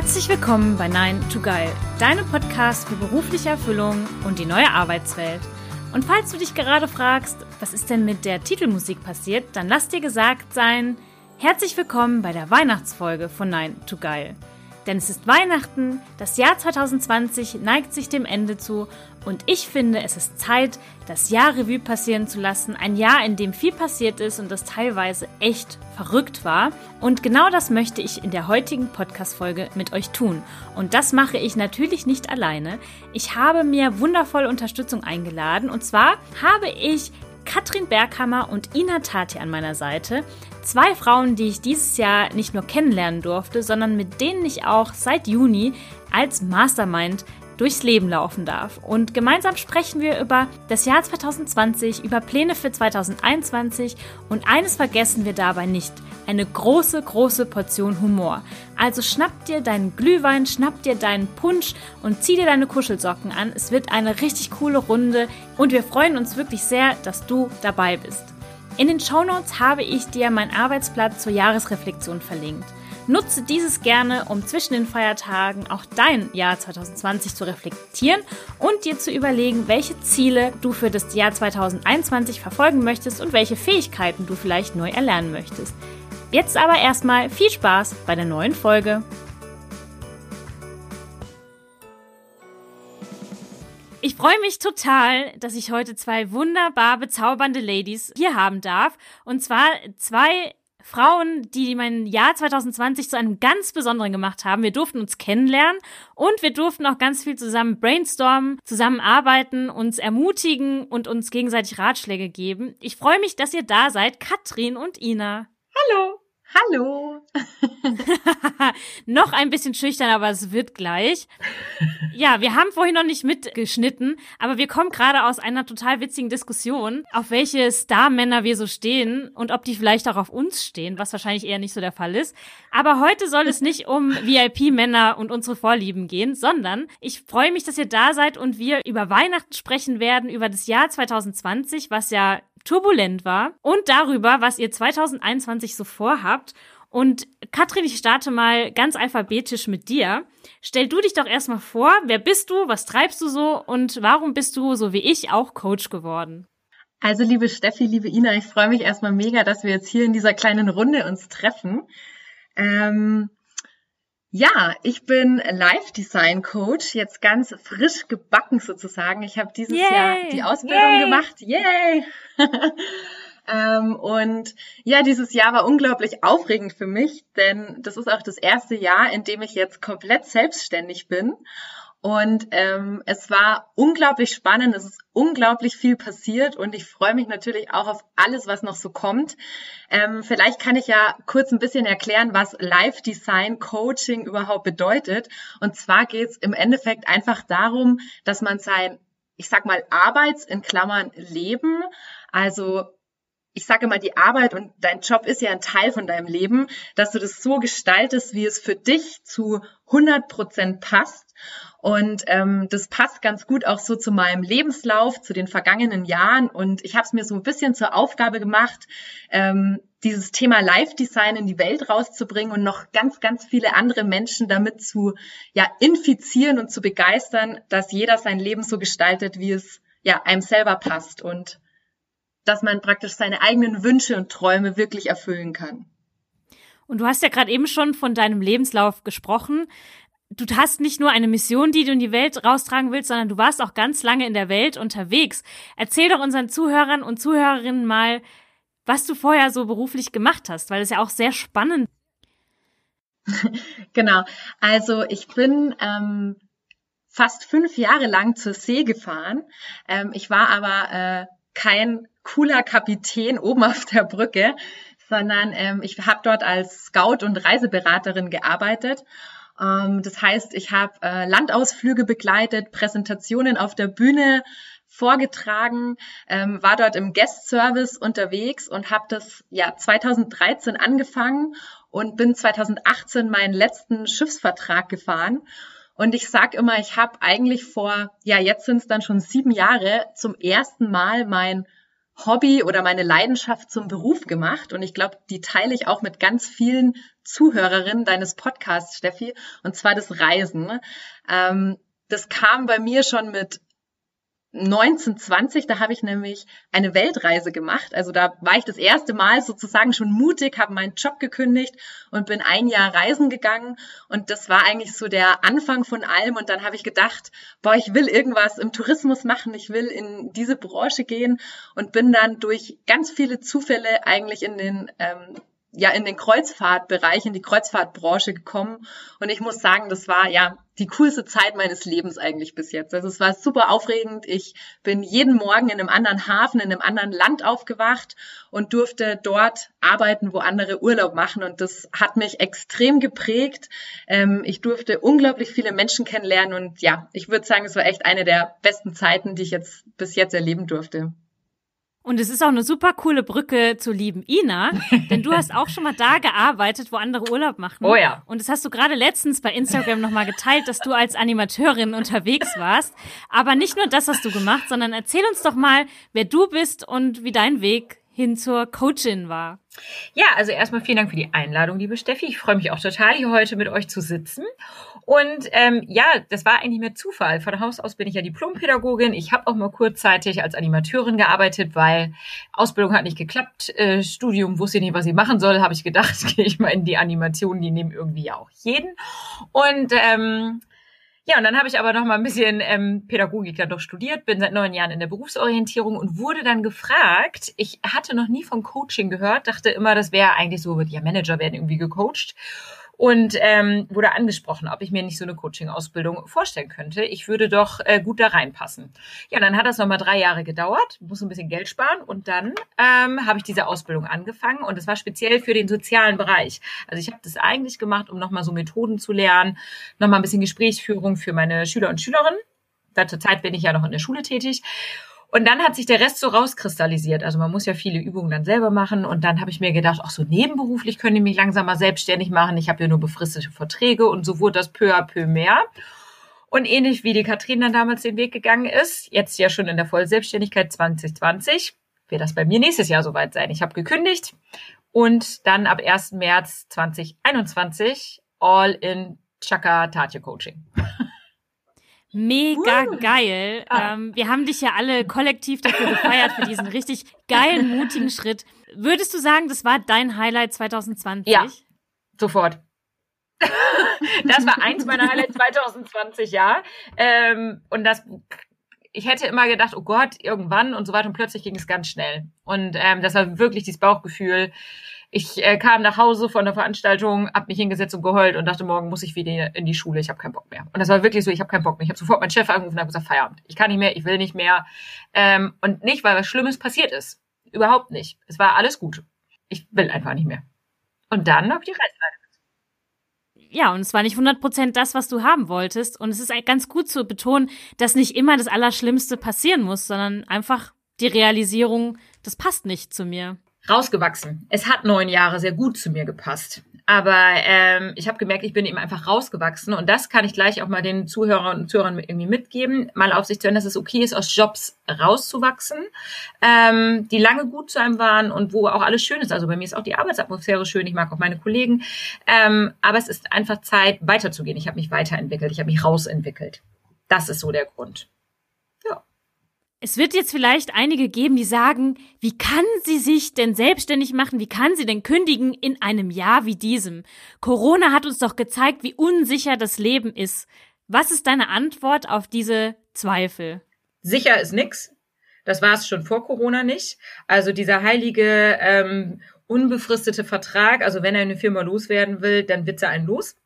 Herzlich willkommen bei Nein to Geil, deinem Podcast für berufliche Erfüllung und die neue Arbeitswelt. Und falls du dich gerade fragst, was ist denn mit der Titelmusik passiert, dann lass dir gesagt sein, herzlich willkommen bei der Weihnachtsfolge von Nein to Geil. Denn es ist Weihnachten, das Jahr 2020 neigt sich dem Ende zu und ich finde, es ist Zeit, das Jahr Revue passieren zu lassen. Ein Jahr, in dem viel passiert ist und das teilweise echt verrückt war. Und genau das möchte ich in der heutigen Podcast-Folge mit euch tun. Und das mache ich natürlich nicht alleine. Ich habe mir wundervolle Unterstützung eingeladen. Und zwar habe ich Katrin Berghammer und Ina Tati an meiner Seite. Zwei Frauen, die ich dieses Jahr nicht nur kennenlernen durfte, sondern mit denen ich auch seit Juni als Mastermind durchs Leben laufen darf. Und gemeinsam sprechen wir über das Jahr 2020, über Pläne für 2021 und eines vergessen wir dabei nicht. Eine große, große Portion Humor. Also schnapp dir deinen Glühwein, schnapp dir deinen Punsch und zieh dir deine Kuschelsocken an. Es wird eine richtig coole Runde und wir freuen uns wirklich sehr, dass du dabei bist. In den Shownotes habe ich dir meinen Arbeitsplatz zur Jahresreflexion verlinkt. Nutze dieses gerne, um zwischen den Feiertagen auch dein Jahr 2020 zu reflektieren und dir zu überlegen, welche Ziele du für das Jahr 2021 verfolgen möchtest und welche Fähigkeiten du vielleicht neu erlernen möchtest. Jetzt aber erstmal viel Spaß bei der neuen Folge. Ich freue mich total, dass ich heute zwei wunderbar bezaubernde Ladies hier haben darf. Und zwar zwei Frauen, die mein Jahr 2020 zu einem ganz besonderen gemacht haben. Wir durften uns kennenlernen und wir durften auch ganz viel zusammen brainstormen, zusammenarbeiten, uns ermutigen und uns gegenseitig Ratschläge geben. Ich freue mich, dass ihr da seid, Katrin und Ina. Hallo. Hallo. noch ein bisschen schüchtern, aber es wird gleich. Ja, wir haben vorhin noch nicht mitgeschnitten, aber wir kommen gerade aus einer total witzigen Diskussion, auf welche Star-Männer wir so stehen und ob die vielleicht auch auf uns stehen, was wahrscheinlich eher nicht so der Fall ist. Aber heute soll es nicht um VIP-Männer und unsere Vorlieben gehen, sondern ich freue mich, dass ihr da seid und wir über Weihnachten sprechen werden, über das Jahr 2020, was ja turbulent war und darüber, was ihr 2021 so vorhabt. Und Katrin, ich starte mal ganz alphabetisch mit dir. Stell du dich doch erstmal vor, wer bist du, was treibst du so und warum bist du, so wie ich, auch Coach geworden? Also liebe Steffi, liebe Ina, ich freue mich erstmal mega, dass wir jetzt hier in dieser kleinen Runde uns treffen. Ähm, ja, ich bin Live Design Coach, jetzt ganz frisch gebacken sozusagen. Ich habe dieses Yay. Jahr die Ausbildung Yay. gemacht. Yay! ähm, und ja, dieses Jahr war unglaublich aufregend für mich, denn das ist auch das erste Jahr, in dem ich jetzt komplett selbstständig bin. Und ähm, es war unglaublich spannend, es ist unglaublich viel passiert und ich freue mich natürlich auch auf alles, was noch so kommt. Ähm, vielleicht kann ich ja kurz ein bisschen erklären, was Live Design Coaching überhaupt bedeutet. Und zwar geht es im Endeffekt einfach darum, dass man sein, ich sag mal, Arbeits in Klammern Leben, also ich sage mal, die Arbeit und dein Job ist ja ein Teil von deinem Leben, dass du das so gestaltest, wie es für dich zu 100 Prozent passt. Und ähm, das passt ganz gut auch so zu meinem Lebenslauf, zu den vergangenen Jahren. Und ich habe es mir so ein bisschen zur Aufgabe gemacht, ähm, dieses Thema Live-Design in die Welt rauszubringen und noch ganz, ganz viele andere Menschen damit zu ja, infizieren und zu begeistern, dass jeder sein Leben so gestaltet, wie es ja einem selber passt und dass man praktisch seine eigenen Wünsche und Träume wirklich erfüllen kann. Und du hast ja gerade eben schon von deinem Lebenslauf gesprochen du hast nicht nur eine Mission, die du in die Welt raustragen willst, sondern du warst auch ganz lange in der Welt unterwegs. Erzähl doch unseren Zuhörern und Zuhörerinnen mal, was du vorher so beruflich gemacht hast, weil es ja auch sehr spannend. genau. Also ich bin ähm, fast fünf Jahre lang zur See gefahren. Ähm, ich war aber äh, kein cooler Kapitän oben auf der Brücke, sondern ähm, ich habe dort als Scout und Reiseberaterin gearbeitet ähm, das heißt, ich habe äh, Landausflüge begleitet, Präsentationen auf der Bühne vorgetragen, ähm, war dort im Guest Service unterwegs und habe das ja 2013 angefangen und bin 2018 meinen letzten Schiffsvertrag gefahren. Und ich sag immer, ich habe eigentlich vor, ja jetzt sind es dann schon sieben Jahre, zum ersten Mal mein Hobby oder meine Leidenschaft zum Beruf gemacht. Und ich glaube, die teile ich auch mit ganz vielen Zuhörerinnen deines Podcasts, Steffi, und zwar das Reisen. Ähm, das kam bei mir schon mit 1920, da habe ich nämlich eine Weltreise gemacht. Also da war ich das erste Mal sozusagen schon mutig, habe meinen Job gekündigt und bin ein Jahr reisen gegangen. Und das war eigentlich so der Anfang von allem. Und dann habe ich gedacht, boah, ich will irgendwas im Tourismus machen, ich will in diese Branche gehen und bin dann durch ganz viele Zufälle eigentlich in den ähm, ja in den Kreuzfahrtbereich, in die Kreuzfahrtbranche gekommen. Und ich muss sagen, das war ja die coolste Zeit meines Lebens eigentlich bis jetzt. Also es war super aufregend. Ich bin jeden Morgen in einem anderen Hafen, in einem anderen Land aufgewacht und durfte dort arbeiten, wo andere Urlaub machen. Und das hat mich extrem geprägt. Ähm, ich durfte unglaublich viele Menschen kennenlernen. Und ja, ich würde sagen, es war echt eine der besten Zeiten, die ich jetzt bis jetzt erleben durfte. Und es ist auch eine super coole Brücke zur lieben Ina, denn du hast auch schon mal da gearbeitet, wo andere Urlaub machen. Oh ja. Und das hast du gerade letztens bei Instagram nochmal geteilt, dass du als Animateurin unterwegs warst. Aber nicht nur das hast du gemacht, sondern erzähl uns doch mal, wer du bist und wie dein Weg hin zur Coachin war. Ja, also erstmal vielen Dank für die Einladung, liebe Steffi. Ich freue mich auch total, hier heute mit euch zu sitzen. Und ähm, ja, das war eigentlich mehr Zufall. Von Haus aus bin ich ja Diplompädagogin. Ich habe auch mal kurzzeitig als Animateurin gearbeitet, weil Ausbildung hat nicht geklappt. Äh, Studium wusste ich nicht, was ich machen soll. Habe ich gedacht, gehe ich mal in die Animation. Die nehmen irgendwie ja auch jeden. Und ähm, ja, und dann habe ich aber noch mal ein bisschen ähm, Pädagogik dann doch studiert, bin seit neun Jahren in der Berufsorientierung und wurde dann gefragt. Ich hatte noch nie von Coaching gehört, dachte immer, das wäre eigentlich so, ja, Manager werden irgendwie gecoacht und ähm, wurde angesprochen, ob ich mir nicht so eine Coaching-Ausbildung vorstellen könnte. Ich würde doch äh, gut da reinpassen. Ja, dann hat das nochmal drei Jahre gedauert, muss ein bisschen Geld sparen und dann ähm, habe ich diese Ausbildung angefangen und es war speziell für den sozialen Bereich. Also ich habe das eigentlich gemacht, um nochmal so Methoden zu lernen, nochmal ein bisschen Gesprächsführung für meine Schüler und Schülerinnen. Da zur Zeit bin ich ja noch in der Schule tätig und dann hat sich der Rest so rauskristallisiert. Also man muss ja viele Übungen dann selber machen. Und dann habe ich mir gedacht, ach so nebenberuflich können die mich langsam mal selbstständig machen. Ich habe ja nur befristete Verträge und so wurde das peu à peu mehr. Und ähnlich wie die Katrin dann damals den Weg gegangen ist, jetzt ja schon in der Vollselbstständigkeit 2020, wird das bei mir nächstes Jahr soweit sein. Ich habe gekündigt und dann ab 1. März 2021 all in Chaka Tatje Coaching. Mega uh. geil. Ah. Ähm, wir haben dich ja alle kollektiv dafür gefeiert, für diesen richtig geilen, mutigen Schritt. Würdest du sagen, das war dein Highlight 2020? Ja, sofort. das war eins meiner Highlights 2020, ja. Ähm, und das, ich hätte immer gedacht, oh Gott, irgendwann und so weiter. Und plötzlich ging es ganz schnell. Und ähm, das war wirklich dieses Bauchgefühl ich äh, kam nach Hause von der Veranstaltung, hab mich hingesetzt und geheult und dachte, morgen muss ich wieder in die Schule, ich habe keinen Bock mehr. Und das war wirklich so, ich habe keinen Bock mehr. Ich habe sofort meinen Chef angerufen und habe gesagt, Feierabend. Ich kann nicht mehr, ich will nicht mehr. Ähm, und nicht, weil was Schlimmes passiert ist. Überhaupt nicht. Es war alles gut. Ich will einfach nicht mehr. Und dann habe ich die Reißleine. Ja, und es war nicht 100% das, was du haben wolltest. Und es ist ganz gut zu betonen, dass nicht immer das Allerschlimmste passieren muss, sondern einfach die Realisierung, das passt nicht zu mir rausgewachsen. Es hat neun Jahre sehr gut zu mir gepasst. Aber ähm, ich habe gemerkt, ich bin eben einfach rausgewachsen und das kann ich gleich auch mal den Zuhörern und Zuhörern irgendwie mitgeben, mal auf sich zu hören, dass es okay ist, aus Jobs rauszuwachsen, ähm, die lange gut zu einem waren und wo auch alles schön ist. Also bei mir ist auch die Arbeitsatmosphäre schön, ich mag auch meine Kollegen, ähm, aber es ist einfach Zeit, weiterzugehen. Ich habe mich weiterentwickelt, ich habe mich rausentwickelt. Das ist so der Grund. Es wird jetzt vielleicht einige geben, die sagen, wie kann sie sich denn selbstständig machen? Wie kann sie denn kündigen in einem Jahr wie diesem? Corona hat uns doch gezeigt, wie unsicher das Leben ist. Was ist deine Antwort auf diese Zweifel? Sicher ist nix. Das war es schon vor Corona nicht. Also dieser heilige ähm, unbefristete Vertrag, also wenn er eine Firma loswerden will, dann wird er einen los.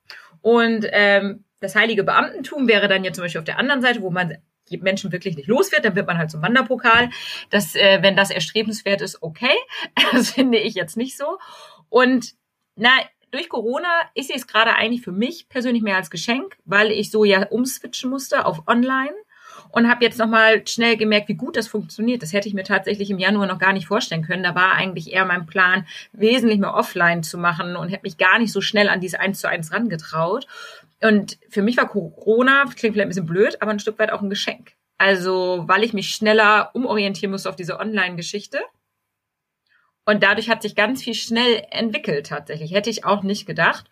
Und ähm, das heilige Beamtentum wäre dann ja zum Beispiel auf der anderen Seite, wo man Menschen wirklich nicht los wird, dann wird man halt zum Wanderpokal. Das, äh, wenn das erstrebenswert ist, okay. Das finde ich jetzt nicht so. Und na, durch Corona ist es gerade eigentlich für mich persönlich mehr als Geschenk, weil ich so ja umswitchen musste auf Online und habe jetzt nochmal schnell gemerkt, wie gut das funktioniert. Das hätte ich mir tatsächlich im Januar noch gar nicht vorstellen können. Da war eigentlich eher mein Plan, wesentlich mehr offline zu machen und hätte mich gar nicht so schnell an diese eins zu eins rangetraut. Und für mich war Corona, klingt vielleicht ein bisschen blöd, aber ein Stück weit auch ein Geschenk. Also, weil ich mich schneller umorientieren musste auf diese Online-Geschichte. Und dadurch hat sich ganz viel schnell entwickelt tatsächlich. Hätte ich auch nicht gedacht.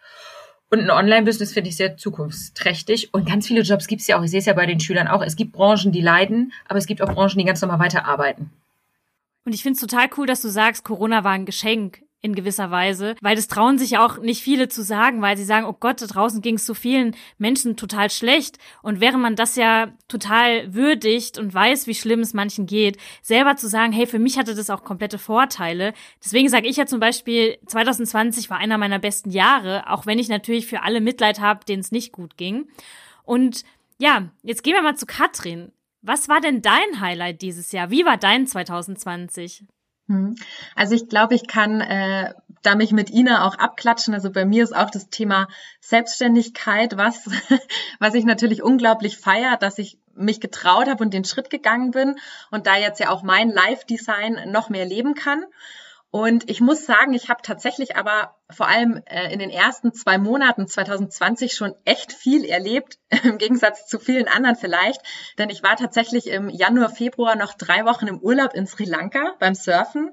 Und ein Online-Business finde ich sehr zukunftsträchtig. Und ganz viele Jobs gibt es ja auch. Ich sehe es ja bei den Schülern auch. Es gibt Branchen, die leiden, aber es gibt auch Branchen, die ganz normal weiterarbeiten. Und ich finde es total cool, dass du sagst, Corona war ein Geschenk in gewisser Weise, weil das trauen sich auch nicht viele zu sagen, weil sie sagen, oh Gott, da draußen ging es so vielen Menschen total schlecht. Und während man das ja total würdigt und weiß, wie schlimm es manchen geht, selber zu sagen, hey, für mich hatte das auch komplette Vorteile. Deswegen sage ich ja zum Beispiel, 2020 war einer meiner besten Jahre, auch wenn ich natürlich für alle Mitleid habe, denen es nicht gut ging. Und ja, jetzt gehen wir mal zu Katrin. Was war denn dein Highlight dieses Jahr? Wie war dein 2020? Hm. Also ich glaube, ich kann äh, da mich mit Ina auch abklatschen. Also bei mir ist auch das Thema Selbstständigkeit was, was ich natürlich unglaublich feier, dass ich mich getraut habe und den Schritt gegangen bin und da jetzt ja auch mein Live-Design noch mehr leben kann. Und ich muss sagen, ich habe tatsächlich aber vor allem äh, in den ersten zwei Monaten 2020 schon echt viel erlebt, im Gegensatz zu vielen anderen vielleicht. Denn ich war tatsächlich im Januar, Februar noch drei Wochen im Urlaub in Sri Lanka beim Surfen,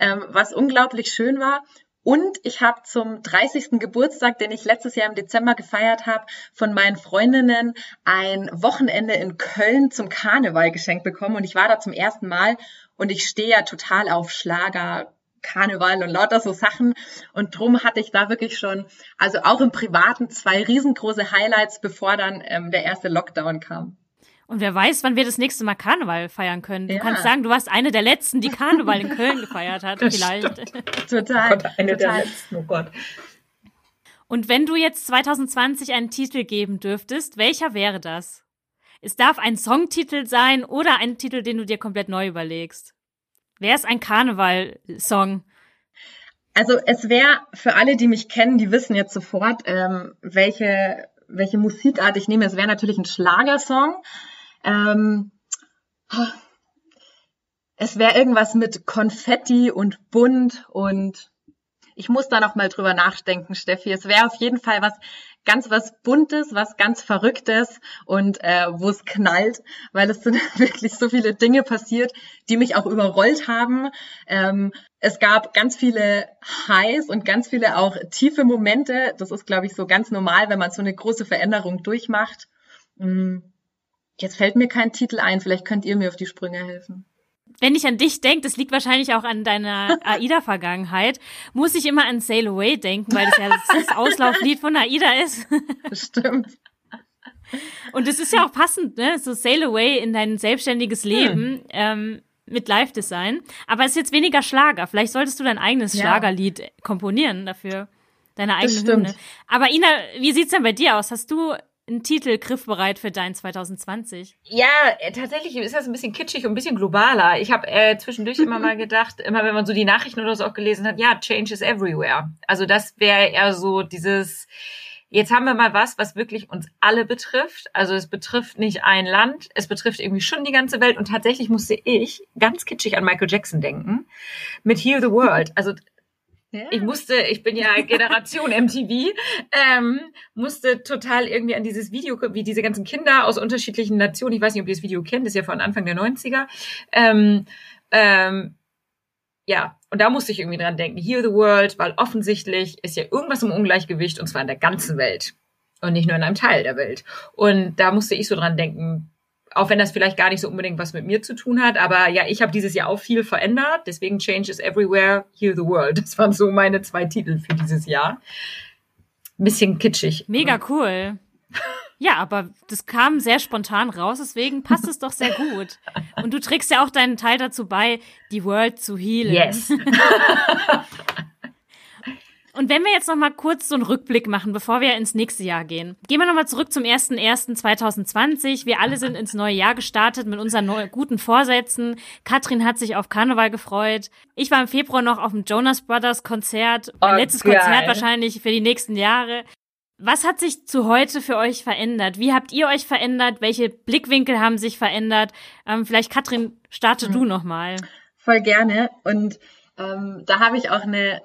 ähm, was unglaublich schön war. Und ich habe zum 30. Geburtstag, den ich letztes Jahr im Dezember gefeiert habe, von meinen Freundinnen ein Wochenende in Köln zum Karneval geschenkt bekommen. Und ich war da zum ersten Mal und ich stehe ja total auf Schlager, Karneval und lauter so Sachen. Und drum hatte ich da wirklich schon, also auch im Privaten, zwei riesengroße Highlights, bevor dann ähm, der erste Lockdown kam. Und wer weiß, wann wir das nächste Mal Karneval feiern können. Du ja. kannst sagen, du warst eine der letzten, die Karneval in Köln gefeiert hat, das vielleicht. Stimmt. Total. Oh Gott, eine total. der letzten, oh Gott. Und wenn du jetzt 2020 einen Titel geben dürftest, welcher wäre das? Es darf ein Songtitel sein oder ein Titel, den du dir komplett neu überlegst. Wer ist ein Karneval-Song? Also es wäre für alle, die mich kennen, die wissen jetzt sofort, ähm, welche, welche Musikart ich nehme. Es wäre natürlich ein Schlagersong. Ähm, es wäre irgendwas mit Konfetti und bunt und ich muss da noch mal drüber nachdenken, Steffi. Es wäre auf jeden Fall was ganz was Buntes, was ganz Verrücktes und äh, wo es knallt, weil es sind wirklich so viele Dinge passiert, die mich auch überrollt haben. Ähm, es gab ganz viele Highs und ganz viele auch tiefe Momente. Das ist, glaube ich, so ganz normal, wenn man so eine große Veränderung durchmacht. Hm. Jetzt fällt mir kein Titel ein. Vielleicht könnt ihr mir auf die Sprünge helfen wenn ich an dich denke, das liegt wahrscheinlich auch an deiner AIDA-Vergangenheit, muss ich immer an Sail Away denken, weil das ja das Auslauflied von AIDA ist. Stimmt. Und es ist ja auch passend, ne? So Sail Away in dein selbstständiges hm. Leben hm. ähm, mit Live-Design. Aber es ist jetzt weniger Schlager. Vielleicht solltest du dein eigenes ja. Schlagerlied komponieren dafür. Deine eigene Hymne. Aber Ina, wie sieht's denn bei dir aus? Hast du einen Titel griffbereit für dein 2020? Ja, äh, tatsächlich ist das ein bisschen kitschig und ein bisschen globaler. Ich habe äh, zwischendurch immer mal gedacht, immer wenn man so die Nachrichten oder so auch gelesen hat, ja, Change is everywhere. Also das wäre eher so dieses, jetzt haben wir mal was, was wirklich uns alle betrifft. Also es betrifft nicht ein Land, es betrifft irgendwie schon die ganze Welt. Und tatsächlich musste ich ganz kitschig an Michael Jackson denken mit Heal the World. Also ja. Ich musste, ich bin ja Generation MTV, ähm, musste total irgendwie an dieses Video, wie diese ganzen Kinder aus unterschiedlichen Nationen, ich weiß nicht, ob ihr das Video kennt, das ist ja von Anfang der 90er, ähm, ähm, ja, und da musste ich irgendwie dran denken, Heal the World, weil offensichtlich ist ja irgendwas im Ungleichgewicht und zwar in der ganzen Welt und nicht nur in einem Teil der Welt. Und da musste ich so dran denken, auch wenn das vielleicht gar nicht so unbedingt was mit mir zu tun hat. Aber ja, ich habe dieses Jahr auch viel verändert. Deswegen Change is Everywhere, Heal the World. Das waren so meine zwei Titel für dieses Jahr. Ein bisschen kitschig. Mega cool. Ja, aber das kam sehr spontan raus, deswegen passt es doch sehr gut. Und du trägst ja auch deinen Teil dazu bei, die World zu healen. Yes. Und wenn wir jetzt noch mal kurz so einen Rückblick machen, bevor wir ins nächste Jahr gehen. Gehen wir noch mal zurück zum 01.01.2020. Wir alle sind ins neue Jahr gestartet mit unseren neu, guten Vorsätzen. Katrin hat sich auf Karneval gefreut. Ich war im Februar noch auf dem Jonas Brothers Konzert. Mein oh, letztes geil. Konzert wahrscheinlich für die nächsten Jahre. Was hat sich zu heute für euch verändert? Wie habt ihr euch verändert? Welche Blickwinkel haben sich verändert? Ähm, vielleicht, Katrin, starte mhm. du noch mal. Voll gerne. Und ähm, da habe ich auch eine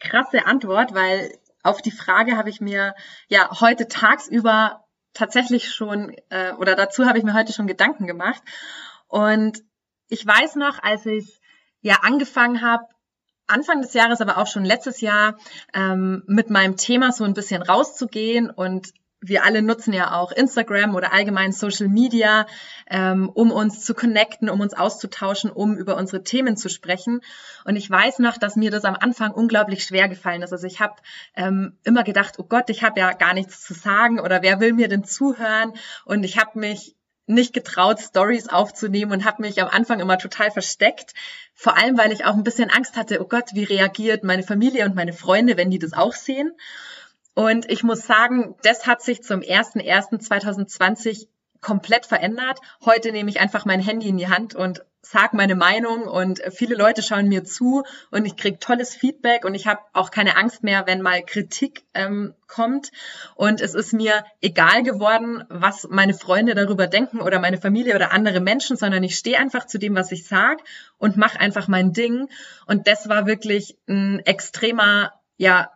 krasse Antwort, weil auf die Frage habe ich mir ja heute tagsüber tatsächlich schon, äh, oder dazu habe ich mir heute schon Gedanken gemacht. Und ich weiß noch, als ich ja angefangen habe, Anfang des Jahres, aber auch schon letztes Jahr ähm, mit meinem Thema so ein bisschen rauszugehen und wir alle nutzen ja auch Instagram oder allgemein Social Media, ähm, um uns zu connecten, um uns auszutauschen, um über unsere Themen zu sprechen. Und ich weiß noch, dass mir das am Anfang unglaublich schwer gefallen ist. Also ich habe ähm, immer gedacht, oh Gott, ich habe ja gar nichts zu sagen oder wer will mir denn zuhören? Und ich habe mich nicht getraut, Stories aufzunehmen und habe mich am Anfang immer total versteckt. Vor allem, weil ich auch ein bisschen Angst hatte, oh Gott, wie reagiert meine Familie und meine Freunde, wenn die das auch sehen? Und ich muss sagen, das hat sich zum 01.01.2020 komplett verändert. Heute nehme ich einfach mein Handy in die Hand und sag meine Meinung und viele Leute schauen mir zu und ich kriege tolles Feedback und ich habe auch keine Angst mehr, wenn mal Kritik ähm, kommt. Und es ist mir egal geworden, was meine Freunde darüber denken oder meine Familie oder andere Menschen, sondern ich stehe einfach zu dem, was ich sag und mache einfach mein Ding. Und das war wirklich ein extremer, ja,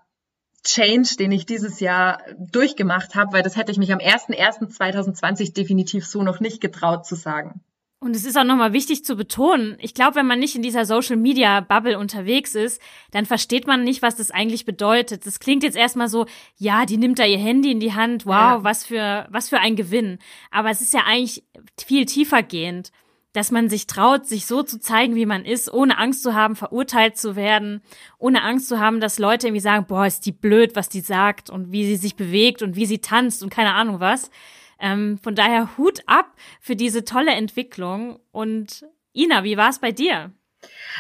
Change, den ich dieses Jahr durchgemacht habe, weil das hätte ich mich am 01.01.2020 definitiv so noch nicht getraut zu sagen. Und es ist auch nochmal wichtig zu betonen, ich glaube, wenn man nicht in dieser Social Media Bubble unterwegs ist, dann versteht man nicht, was das eigentlich bedeutet. Das klingt jetzt erstmal so, ja, die nimmt da ihr Handy in die Hand, wow, ja. was für, was für ein Gewinn. Aber es ist ja eigentlich viel tiefer gehend dass man sich traut, sich so zu zeigen, wie man ist, ohne Angst zu haben, verurteilt zu werden, ohne Angst zu haben, dass Leute irgendwie sagen, boah, ist die blöd, was die sagt und wie sie sich bewegt und wie sie tanzt und keine Ahnung was. Ähm, von daher Hut ab für diese tolle Entwicklung. Und Ina, wie war es bei dir?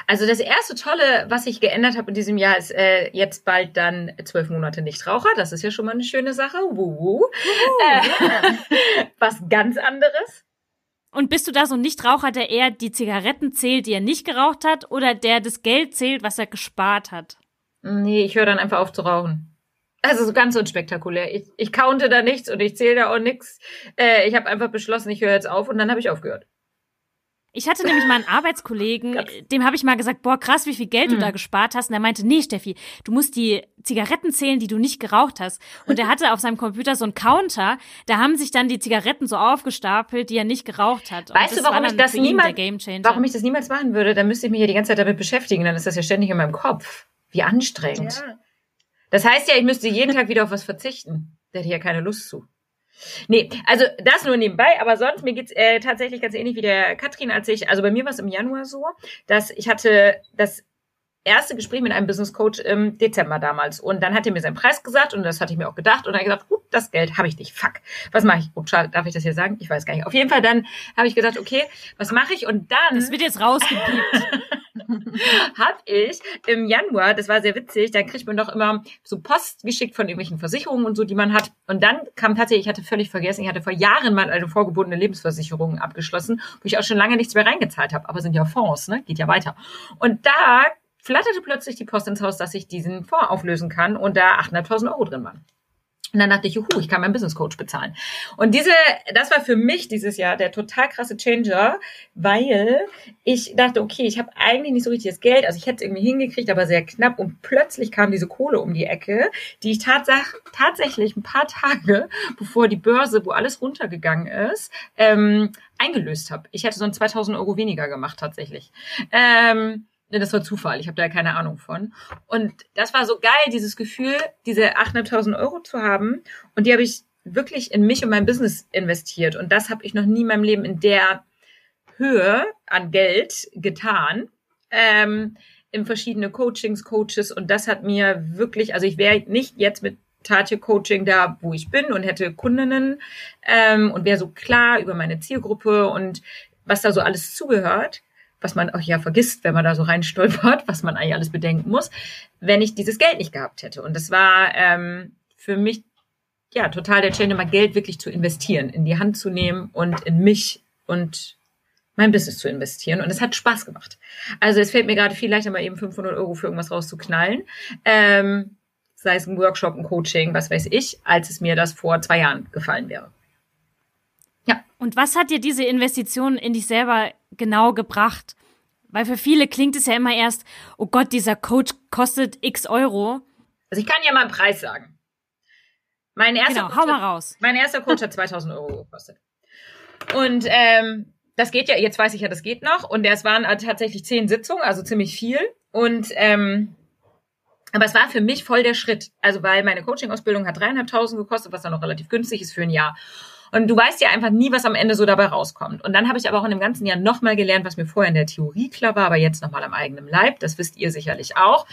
Also das erste Tolle, was ich geändert habe in diesem Jahr, ist äh, jetzt bald dann zwölf Monate Nichtraucher. Das ist ja schon mal eine schöne Sache. Wuhu. Äh, was ganz anderes. Und bist du da so ein Nichtraucher, der eher die Zigaretten zählt, die er nicht geraucht hat, oder der das Geld zählt, was er gespart hat? Nee, ich höre dann einfach auf zu rauchen. Also so ganz unspektakulär. Ich, ich counte da nichts und ich zähle da auch nichts. Äh, ich habe einfach beschlossen, ich höre jetzt auf und dann habe ich aufgehört. Ich hatte nämlich mal einen Arbeitskollegen, dem habe ich mal gesagt, boah, krass, wie viel Geld mhm. du da gespart hast. Und er meinte, nee, Steffi, du musst die Zigaretten zählen, die du nicht geraucht hast. Und er hatte auf seinem Computer so einen Counter, da haben sich dann die Zigaretten so aufgestapelt, die er nicht geraucht hat. Und weißt du, warum ich das niemals, warum ich das niemals machen würde? Dann müsste ich mich ja die ganze Zeit damit beschäftigen, dann ist das ja ständig in meinem Kopf. Wie anstrengend. Ja. Das heißt ja, ich müsste jeden Tag wieder auf was verzichten. Da hätte ich ja keine Lust zu. Nee, also das nur nebenbei, aber sonst, mir geht's äh, tatsächlich ganz ähnlich wie der Katrin, als ich, also bei mir war es im Januar so, dass ich hatte das erste Gespräch mit einem Business Coach im Dezember damals. Und dann hat er mir seinen Preis gesagt und das hatte ich mir auch gedacht. Und dann gesagt, gut, das Geld habe ich nicht. Fuck. Was mache ich? Gut, darf ich das hier sagen? Ich weiß gar nicht. Auf jeden Fall dann habe ich gesagt, okay, was mache ich? Und dann. Das wird jetzt rausgepiept. habe ich im Januar, das war sehr witzig, da kriegt man doch immer so Post geschickt von irgendwelchen Versicherungen und so, die man hat. Und dann kam tatsächlich, ich hatte völlig vergessen, ich hatte vor Jahren mal eine vorgebundene Lebensversicherung abgeschlossen, wo ich auch schon lange nichts mehr reingezahlt habe. Aber sind ja Fonds, ne? Geht ja weiter. Und da flatterte plötzlich die Post ins Haus, dass ich diesen Fonds auflösen kann und da 800.000 Euro drin waren. Und dann dachte ich, juhu, ich kann meinen Business Coach bezahlen. Und diese, das war für mich dieses Jahr der total krasse Changer, weil ich dachte, okay, ich habe eigentlich nicht so richtig das Geld, also ich hätte es irgendwie hingekriegt, aber sehr knapp. Und plötzlich kam diese Kohle um die Ecke, die ich tatsach, tatsächlich ein paar Tage, bevor die Börse, wo alles runtergegangen ist, ähm, eingelöst habe. Ich hätte so ein 2000 Euro weniger gemacht tatsächlich. Ähm, Ne, das war Zufall, ich habe da keine Ahnung von. Und das war so geil, dieses Gefühl, diese 800.000 Euro zu haben. Und die habe ich wirklich in mich und mein Business investiert. Und das habe ich noch nie in meinem Leben in der Höhe an Geld getan. Ähm, in verschiedene Coachings, Coaches. Und das hat mir wirklich, also ich wäre nicht jetzt mit Tatje Coaching da, wo ich bin und hätte Kundinnen ähm, und wäre so klar über meine Zielgruppe und was da so alles zugehört was man auch ja vergisst, wenn man da so reinstolpert, was man eigentlich alles bedenken muss, wenn ich dieses Geld nicht gehabt hätte. Und das war ähm, für mich ja total der Change, mal Geld wirklich zu investieren, in die Hand zu nehmen und in mich und mein Business zu investieren. Und es hat Spaß gemacht. Also es fällt mir gerade viel leichter, mal eben 500 Euro für irgendwas rauszuknallen. Ähm, sei es ein Workshop, ein Coaching, was weiß ich, als es mir das vor zwei Jahren gefallen wäre. Und was hat dir diese Investition in dich selber genau gebracht? Weil für viele klingt es ja immer erst, oh Gott, dieser Coach kostet x Euro. Also ich kann ja mal einen Preis sagen. Mein erster Genau, Coach hau hat- mal raus. Mein erster Coach hat 2000 Euro gekostet. Und ähm, das geht ja, jetzt weiß ich ja, das geht noch. Und es waren halt tatsächlich zehn Sitzungen, also ziemlich viel. Und ähm, aber es war für mich voll der Schritt. Also weil meine Coaching-Ausbildung hat dreieinhalbtausend gekostet, was dann noch relativ günstig ist für ein Jahr. Und du weißt ja einfach nie, was am Ende so dabei rauskommt. Und dann habe ich aber auch in dem ganzen Jahr nochmal gelernt, was mir vorher in der Theorie klar war, aber jetzt nochmal am eigenen Leib. Das wisst ihr sicherlich auch.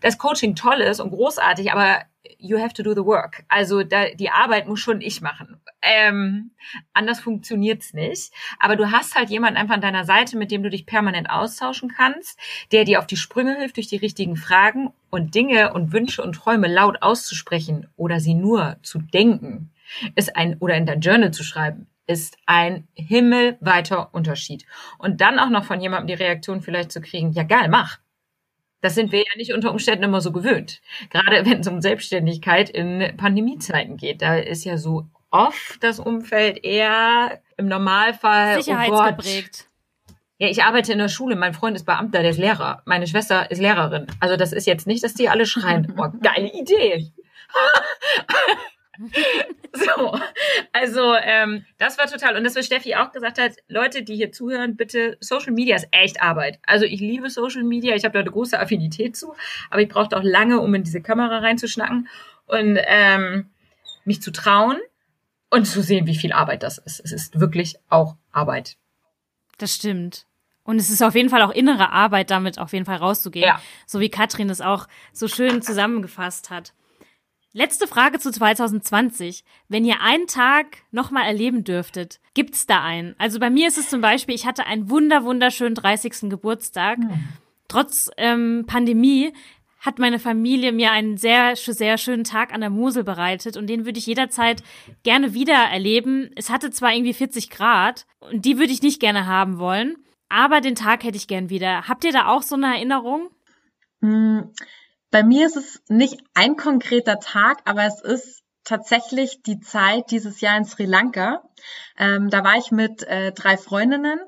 Dass Coaching toll ist und großartig, aber you have to do the work. Also da, die Arbeit muss schon ich machen. Ähm, anders funktioniert's nicht. Aber du hast halt jemanden einfach an deiner Seite, mit dem du dich permanent austauschen kannst, der dir auf die Sprünge hilft durch die richtigen Fragen und Dinge und Wünsche und Träume laut auszusprechen oder sie nur zu denken, ist ein, oder in dein Journal zu schreiben, ist ein himmelweiter Unterschied. Und dann auch noch von jemandem die Reaktion vielleicht zu kriegen, ja geil, mach. Das sind wir ja nicht unter Umständen immer so gewöhnt. Gerade wenn es um Selbstständigkeit in Pandemiezeiten geht. Da ist ja so oft das Umfeld eher im Normalfall. Oh. Sicherheitsgeprägt. Ja, ich arbeite in der Schule. Mein Freund ist Beamter, der ist Lehrer. Meine Schwester ist Lehrerin. Also das ist jetzt nicht, dass die alle schreien, boah, geile Idee. so, also ähm, das war total. Und das, was Steffi auch gesagt hat, Leute, die hier zuhören, bitte, Social Media ist echt Arbeit. Also ich liebe Social Media, ich habe da eine große Affinität zu, aber ich brauchte auch lange, um in diese Kamera reinzuschnacken und ähm, mich zu trauen und zu sehen, wie viel Arbeit das ist. Es ist wirklich auch Arbeit. Das stimmt. Und es ist auf jeden Fall auch innere Arbeit, damit auf jeden Fall rauszugehen. Ja. So wie Katrin es auch so schön zusammengefasst hat. Letzte Frage zu 2020. Wenn ihr einen Tag nochmal erleben dürftet, gibt's da einen? Also bei mir ist es zum Beispiel, ich hatte einen wunder, wunderschönen 30. Geburtstag. Trotz ähm, Pandemie hat meine Familie mir einen sehr, sehr schönen Tag an der Mosel bereitet und den würde ich jederzeit gerne wieder erleben. Es hatte zwar irgendwie 40 Grad und die würde ich nicht gerne haben wollen, aber den Tag hätte ich gern wieder. Habt ihr da auch so eine Erinnerung? Mm, Bei mir ist es nicht ein konkreter Tag, aber es ist tatsächlich die Zeit dieses Jahr in Sri Lanka. Ähm, da war ich mit äh, drei Freundinnen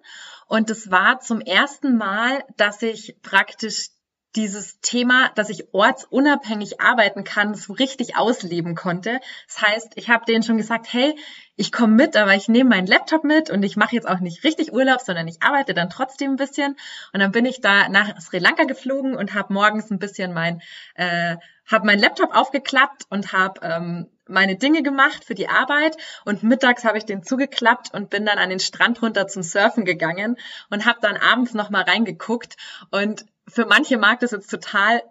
und es war zum ersten Mal, dass ich praktisch dieses Thema, dass ich ortsunabhängig arbeiten kann, so richtig ausleben konnte. Das heißt, ich habe denen schon gesagt, hey, ich komme mit, aber ich nehme meinen Laptop mit und ich mache jetzt auch nicht richtig Urlaub, sondern ich arbeite dann trotzdem ein bisschen. Und dann bin ich da nach Sri Lanka geflogen und habe morgens ein bisschen mein, äh, habe meinen Laptop aufgeklappt und habe ähm, meine Dinge gemacht für die Arbeit und mittags habe ich den zugeklappt und bin dann an den Strand runter zum Surfen gegangen und habe dann abends noch mal reingeguckt und für manche mag das jetzt total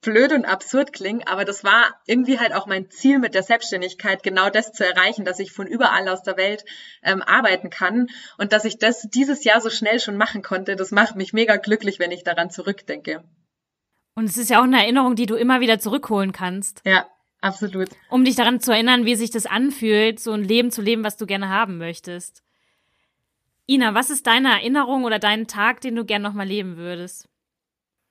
blöd und absurd klingen, aber das war irgendwie halt auch mein Ziel mit der Selbstständigkeit, genau das zu erreichen, dass ich von überall aus der Welt ähm, arbeiten kann und dass ich das dieses Jahr so schnell schon machen konnte. Das macht mich mega glücklich, wenn ich daran zurückdenke. Und es ist ja auch eine Erinnerung, die du immer wieder zurückholen kannst, Ja, absolut. um dich daran zu erinnern, wie sich das anfühlt, so ein Leben zu leben, was du gerne haben möchtest. Ina, was ist deine Erinnerung oder dein Tag, den du gern nochmal leben würdest?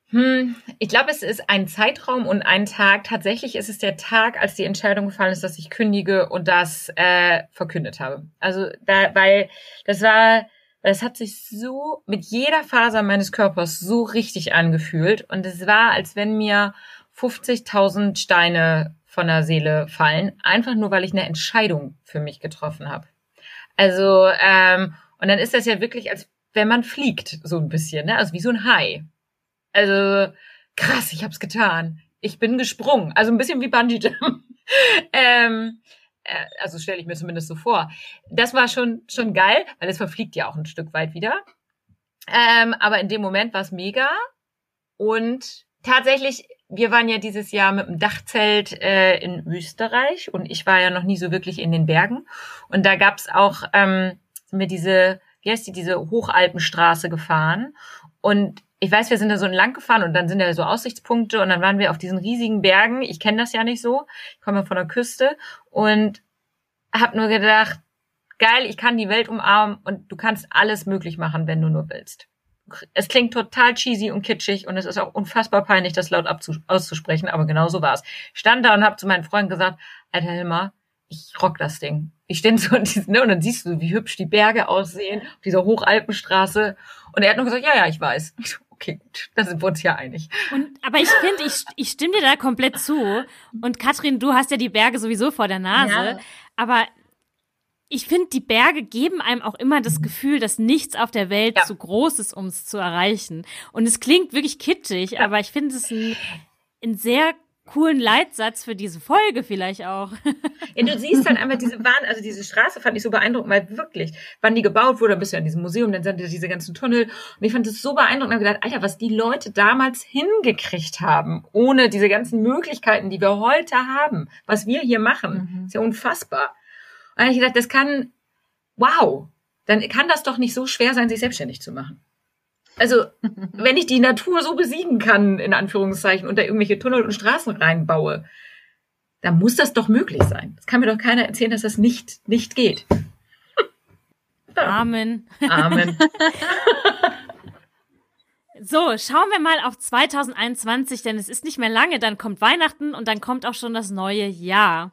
Hm, ich glaube, es ist ein Zeitraum und ein Tag. Tatsächlich ist es der Tag, als die Entscheidung gefallen ist, dass ich kündige und das äh, verkündet habe. Also da, weil das war, das hat sich so mit jeder Faser meines Körpers so richtig angefühlt und es war, als wenn mir 50.000 Steine von der Seele fallen, einfach nur, weil ich eine Entscheidung für mich getroffen habe. Also ähm, und dann ist das ja wirklich, als wenn man fliegt, so ein bisschen, ne? Also wie so ein Hai. Also krass, ich hab's getan. Ich bin gesprungen. Also ein bisschen wie Bungee Jump. ähm, äh, also stelle ich mir zumindest so vor. Das war schon schon geil, weil es verfliegt ja auch ein Stück weit wieder. Ähm, aber in dem Moment war es mega. Und tatsächlich, wir waren ja dieses Jahr mit dem Dachzelt äh, in Österreich und ich war ja noch nie so wirklich in den Bergen. Und da gab's auch, ähm, sind wir diese, wie heißt die, diese Hochalpenstraße gefahren. Und ich weiß, wir sind da so lang gefahren und dann sind da so Aussichtspunkte und dann waren wir auf diesen riesigen Bergen. Ich kenne das ja nicht so. Ich komme ja von der Küste und habe nur gedacht, geil, ich kann die Welt umarmen und du kannst alles möglich machen, wenn du nur willst. Es klingt total cheesy und kitschig und es ist auch unfassbar peinlich, das laut auszusprechen, aber genau so war es. Stand da und habe zu meinen Freunden gesagt, Alter Hilmar, ich rock das Ding. Ich stehe so diesen, ne, und dann siehst du, wie hübsch die Berge aussehen, auf dieser Hochalpenstraße. Und er hat nur gesagt, ja, ja, ich weiß. Ich so, Okay, gut, da sind wir uns ja einig. Und, aber ich finde, ich, ich stimme dir da komplett zu. Und Katrin, du hast ja die Berge sowieso vor der Nase. Ja. Aber ich finde, die Berge geben einem auch immer das Gefühl, dass nichts auf der Welt ja. zu groß ist, um es zu erreichen. Und es klingt wirklich kitschig, aber ich finde es ein, ein sehr coolen Leitsatz für diese Folge vielleicht auch. Ja, du siehst dann einfach diese Bahn, also diese Straße fand ich so beeindruckend, weil wirklich, wann die gebaut wurde, bist du ja in diesem Museum, dann sind diese ganzen Tunnel und ich fand das so beeindruckend habe gedacht, Alter, was die Leute damals hingekriegt haben, ohne diese ganzen Möglichkeiten, die wir heute haben, was wir hier machen, mhm. ist ja unfassbar. Und ich gedacht, das kann, wow, dann kann das doch nicht so schwer sein, sich selbstständig zu machen. Also, wenn ich die Natur so besiegen kann, in Anführungszeichen, und da irgendwelche Tunnel und Straßen reinbaue, dann muss das doch möglich sein. Das kann mir doch keiner erzählen, dass das nicht, nicht geht. Amen. Amen. So, schauen wir mal auf 2021, denn es ist nicht mehr lange, dann kommt Weihnachten und dann kommt auch schon das neue Jahr.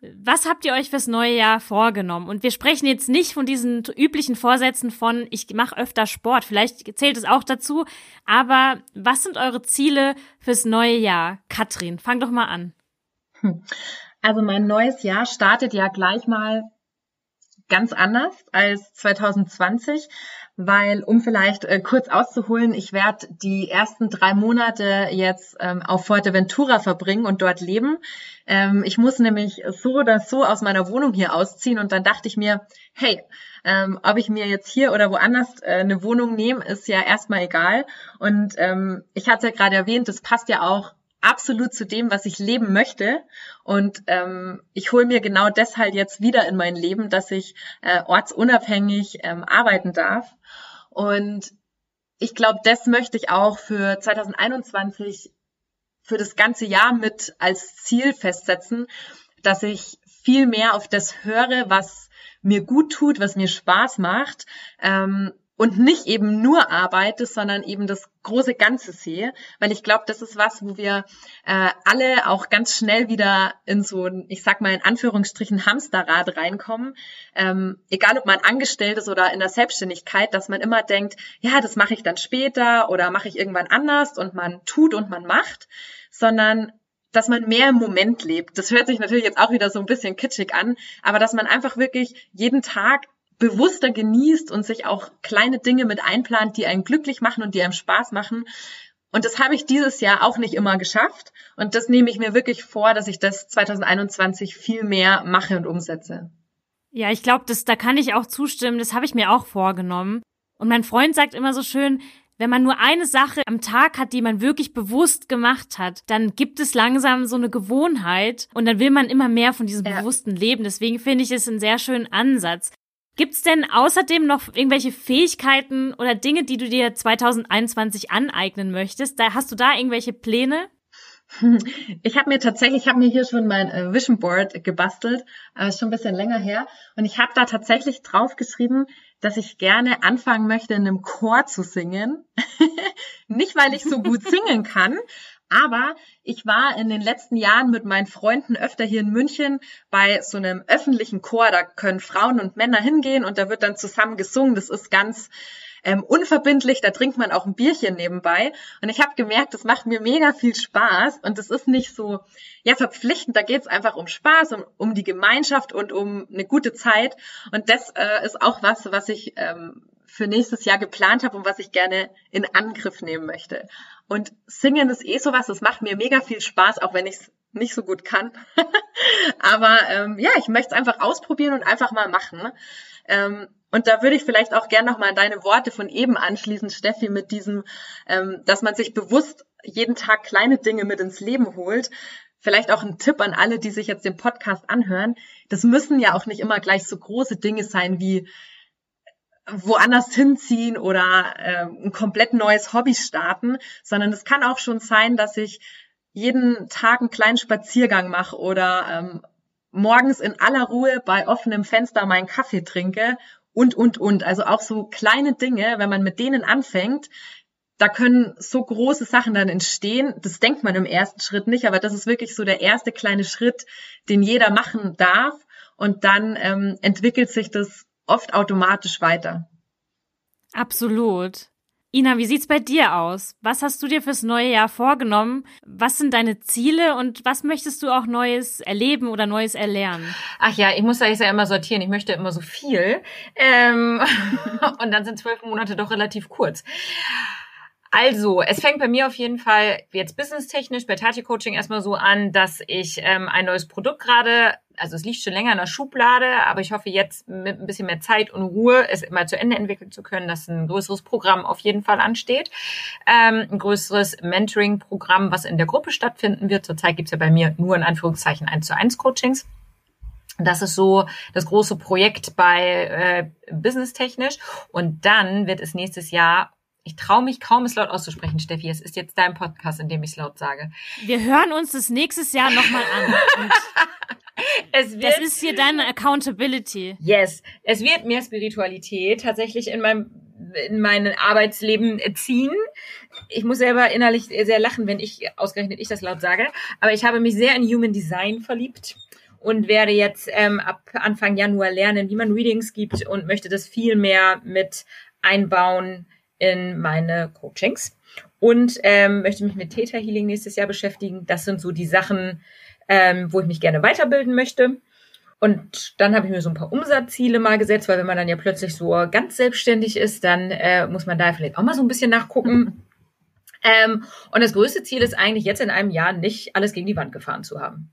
Was habt ihr euch fürs neue Jahr vorgenommen? Und wir sprechen jetzt nicht von diesen üblichen Vorsätzen von, ich mache öfter Sport, vielleicht zählt es auch dazu, aber was sind eure Ziele fürs neue Jahr? Katrin, fang doch mal an. Hm. Also mein neues Jahr startet ja gleich mal ganz anders als 2020 weil, um vielleicht äh, kurz auszuholen, ich werde die ersten drei Monate jetzt ähm, auf Fuerteventura verbringen und dort leben. Ähm, ich muss nämlich so oder so aus meiner Wohnung hier ausziehen und dann dachte ich mir, hey, ähm, ob ich mir jetzt hier oder woanders äh, eine Wohnung nehme, ist ja erstmal egal. Und ähm, ich hatte ja gerade erwähnt, das passt ja auch absolut zu dem, was ich leben möchte. Und ähm, ich hole mir genau deshalb jetzt wieder in mein Leben, dass ich äh, ortsunabhängig ähm, arbeiten darf. Und ich glaube, das möchte ich auch für 2021 für das ganze Jahr mit als Ziel festsetzen, dass ich viel mehr auf das höre, was mir gut tut, was mir Spaß macht ähm, und nicht eben nur arbeite, sondern eben das große Ganze sehe, weil ich glaube, das ist was, wo wir äh, alle auch ganz schnell wieder in so ein, ich sag mal in Anführungsstrichen Hamsterrad reinkommen, ähm, egal ob man angestellt ist oder in der Selbstständigkeit, dass man immer denkt, ja, das mache ich dann später oder mache ich irgendwann anders und man tut und man macht, sondern dass man mehr im Moment lebt. Das hört sich natürlich jetzt auch wieder so ein bisschen kitschig an, aber dass man einfach wirklich jeden Tag bewusster genießt und sich auch kleine Dinge mit einplant, die einen glücklich machen und die einem Spaß machen. Und das habe ich dieses Jahr auch nicht immer geschafft. Und das nehme ich mir wirklich vor, dass ich das 2021 viel mehr mache und umsetze. Ja, ich glaube, das, da kann ich auch zustimmen. Das habe ich mir auch vorgenommen. Und mein Freund sagt immer so schön, wenn man nur eine Sache am Tag hat, die man wirklich bewusst gemacht hat, dann gibt es langsam so eine Gewohnheit und dann will man immer mehr von diesem ja. bewussten Leben. Deswegen finde ich es einen sehr schönen Ansatz. Gibt's denn außerdem noch irgendwelche Fähigkeiten oder Dinge, die du dir 2021 aneignen möchtest? Da hast du da irgendwelche Pläne? Ich habe mir tatsächlich, ich habe mir hier schon mein äh, Vision Board gebastelt, ist schon ein bisschen länger her. Und ich habe da tatsächlich draufgeschrieben, dass ich gerne anfangen möchte, in einem Chor zu singen. Nicht, weil ich so gut singen kann, aber ich war in den letzten Jahren mit meinen Freunden öfter hier in München bei so einem öffentlichen Chor. Da können Frauen und Männer hingehen und da wird dann zusammen gesungen. Das ist ganz ähm, unverbindlich. Da trinkt man auch ein Bierchen nebenbei. Und ich habe gemerkt, das macht mir mega viel Spaß. Und es ist nicht so ja verpflichtend. Da geht es einfach um Spaß, um, um die Gemeinschaft und um eine gute Zeit. Und das äh, ist auch was, was ich ähm, für nächstes Jahr geplant habe und was ich gerne in Angriff nehmen möchte. Und Singen ist eh sowas, das macht mir mega viel Spaß, auch wenn ich es nicht so gut kann. Aber ähm, ja, ich möchte es einfach ausprobieren und einfach mal machen. Ähm, und da würde ich vielleicht auch gerne nochmal an deine Worte von eben anschließen, Steffi, mit diesem, ähm, dass man sich bewusst jeden Tag kleine Dinge mit ins Leben holt. Vielleicht auch ein Tipp an alle, die sich jetzt den Podcast anhören. Das müssen ja auch nicht immer gleich so große Dinge sein wie woanders hinziehen oder äh, ein komplett neues Hobby starten, sondern es kann auch schon sein, dass ich jeden Tag einen kleinen Spaziergang mache oder ähm, morgens in aller Ruhe bei offenem Fenster meinen Kaffee trinke und, und, und. Also auch so kleine Dinge, wenn man mit denen anfängt, da können so große Sachen dann entstehen. Das denkt man im ersten Schritt nicht, aber das ist wirklich so der erste kleine Schritt, den jeder machen darf. Und dann ähm, entwickelt sich das oft automatisch weiter. Absolut. Ina, wie sieht's bei dir aus? Was hast du dir fürs neue Jahr vorgenommen? Was sind deine Ziele und was möchtest du auch Neues erleben oder Neues erlernen? Ach ja, ich muss da jetzt ja immer sortieren. Ich möchte immer so viel. Ähm, und dann sind zwölf Monate doch relativ kurz. Also, es fängt bei mir auf jeden Fall jetzt businesstechnisch bei Tati Coaching erstmal so an, dass ich ähm, ein neues Produkt gerade, also es liegt schon länger in der Schublade, aber ich hoffe jetzt mit ein bisschen mehr Zeit und Ruhe es immer zu Ende entwickeln zu können, dass ein größeres Programm auf jeden Fall ansteht. Ähm, ein größeres Mentoring-Programm, was in der Gruppe stattfinden wird. Zurzeit gibt's ja bei mir nur in Anführungszeichen 1 zu 1 Coachings. Das ist so das große Projekt bei äh, Business technisch. Und dann wird es nächstes Jahr ich traue mich kaum, es laut auszusprechen, Steffi. Es ist jetzt dein Podcast, in dem ich es laut sage. Wir hören uns das nächstes Jahr nochmal an. es wird, das ist hier deine Accountability. Yes. Es wird mehr Spiritualität tatsächlich in meinem in mein Arbeitsleben ziehen. Ich muss selber innerlich sehr lachen, wenn ich ausgerechnet ich das laut sage. Aber ich habe mich sehr in Human Design verliebt und werde jetzt ähm, ab Anfang Januar lernen, wie man Readings gibt und möchte das viel mehr mit einbauen in meine Coachings und ähm, möchte mich mit Theta Healing nächstes Jahr beschäftigen. Das sind so die Sachen, ähm, wo ich mich gerne weiterbilden möchte. Und dann habe ich mir so ein paar Umsatzziele mal gesetzt, weil wenn man dann ja plötzlich so ganz selbstständig ist, dann äh, muss man da vielleicht auch mal so ein bisschen nachgucken. Ähm, und das größte Ziel ist eigentlich jetzt in einem Jahr nicht alles gegen die Wand gefahren zu haben.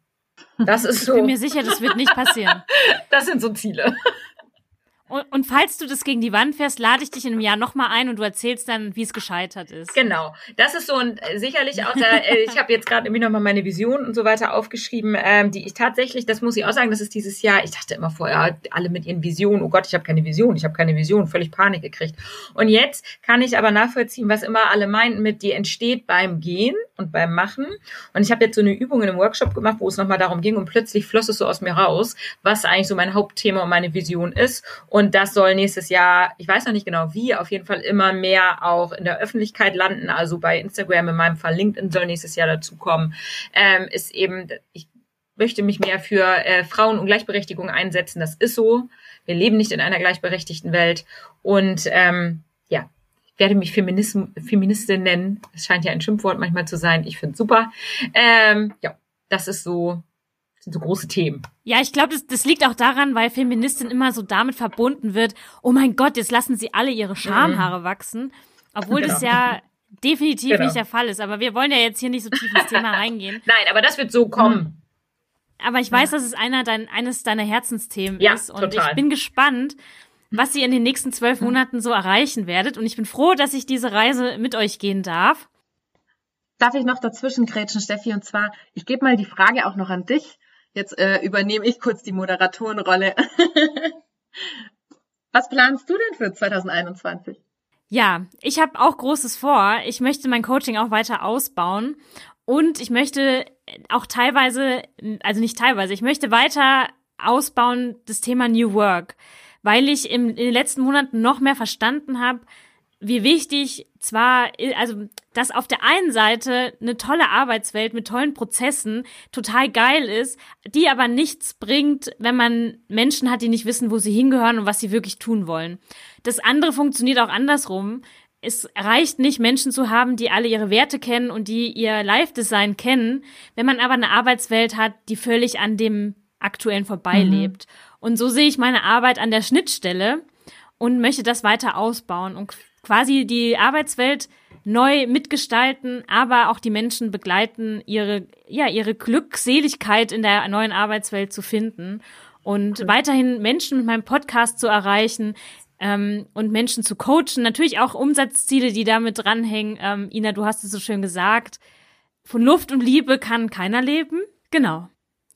Das ist so. Ich bin mir sicher, das wird nicht passieren. das sind so Ziele. Und, und, falls du das gegen die Wand fährst, lade ich dich in einem Jahr nochmal ein und du erzählst dann, wie es gescheitert ist. Genau. Das ist so und äh, sicherlich auch da, äh, ich habe jetzt gerade irgendwie nochmal meine Vision und so weiter aufgeschrieben, ähm, die ich tatsächlich, das muss ich auch sagen, das ist dieses Jahr, ich dachte immer vorher, alle mit ihren Visionen, oh Gott, ich habe keine Vision, ich habe keine Vision, völlig Panik gekriegt. Und jetzt kann ich aber nachvollziehen, was immer alle meinten mit, die entsteht beim Gehen und beim Machen. Und ich habe jetzt so eine Übung in einem Workshop gemacht, wo es nochmal darum ging und plötzlich floss es so aus mir raus, was eigentlich so mein Hauptthema und meine Vision ist. Und und das soll nächstes Jahr, ich weiß noch nicht genau wie, auf jeden Fall immer mehr auch in der Öffentlichkeit landen. Also bei Instagram, in meinem Fall LinkedIn soll nächstes Jahr dazukommen. Ähm, ist eben, ich möchte mich mehr für äh, Frauen und Gleichberechtigung einsetzen. Das ist so. Wir leben nicht in einer gleichberechtigten Welt. Und ähm, ja, ich werde mich Feminism, Feministin nennen. Es scheint ja ein Schimpfwort manchmal zu sein. Ich finde super. Ähm, ja, das ist so sind so große Themen. Ja, ich glaube, das, das liegt auch daran, weil Feministin immer so damit verbunden wird, oh mein Gott, jetzt lassen sie alle ihre Schamhaare mhm. wachsen. Obwohl genau. das ja definitiv genau. nicht der Fall ist. Aber wir wollen ja jetzt hier nicht so tief ins Thema reingehen. Nein, aber das wird so kommen. Mhm. Aber ich weiß, dass es einer dein, eines deiner Herzensthemen ja, ist. Und total. ich bin gespannt, was ihr in den nächsten zwölf mhm. Monaten so erreichen werdet. Und ich bin froh, dass ich diese Reise mit euch gehen darf. Darf ich noch dazwischen grätschen, Steffi? Und zwar, ich gebe mal die Frage auch noch an dich. Jetzt äh, übernehme ich kurz die Moderatorenrolle. Was planst du denn für 2021? Ja, ich habe auch Großes vor. Ich möchte mein Coaching auch weiter ausbauen und ich möchte auch teilweise, also nicht teilweise, ich möchte weiter ausbauen das Thema New Work, weil ich im, in den letzten Monaten noch mehr verstanden habe, wie wichtig zwar, also, dass auf der einen Seite eine tolle Arbeitswelt mit tollen Prozessen total geil ist, die aber nichts bringt, wenn man Menschen hat, die nicht wissen, wo sie hingehören und was sie wirklich tun wollen. Das andere funktioniert auch andersrum. Es reicht nicht, Menschen zu haben, die alle ihre Werte kennen und die ihr Live-Design kennen, wenn man aber eine Arbeitswelt hat, die völlig an dem aktuellen vorbeilebt. Mhm. Und so sehe ich meine Arbeit an der Schnittstelle und möchte das weiter ausbauen und quasi die Arbeitswelt neu mitgestalten, aber auch die Menschen begleiten, ihre, ja, ihre Glückseligkeit in der neuen Arbeitswelt zu finden und okay. weiterhin Menschen mit meinem Podcast zu erreichen, ähm, und Menschen zu coachen. Natürlich auch Umsatzziele, die damit dranhängen. Ähm, Ina, du hast es so schön gesagt. Von Luft und Liebe kann keiner leben. Genau.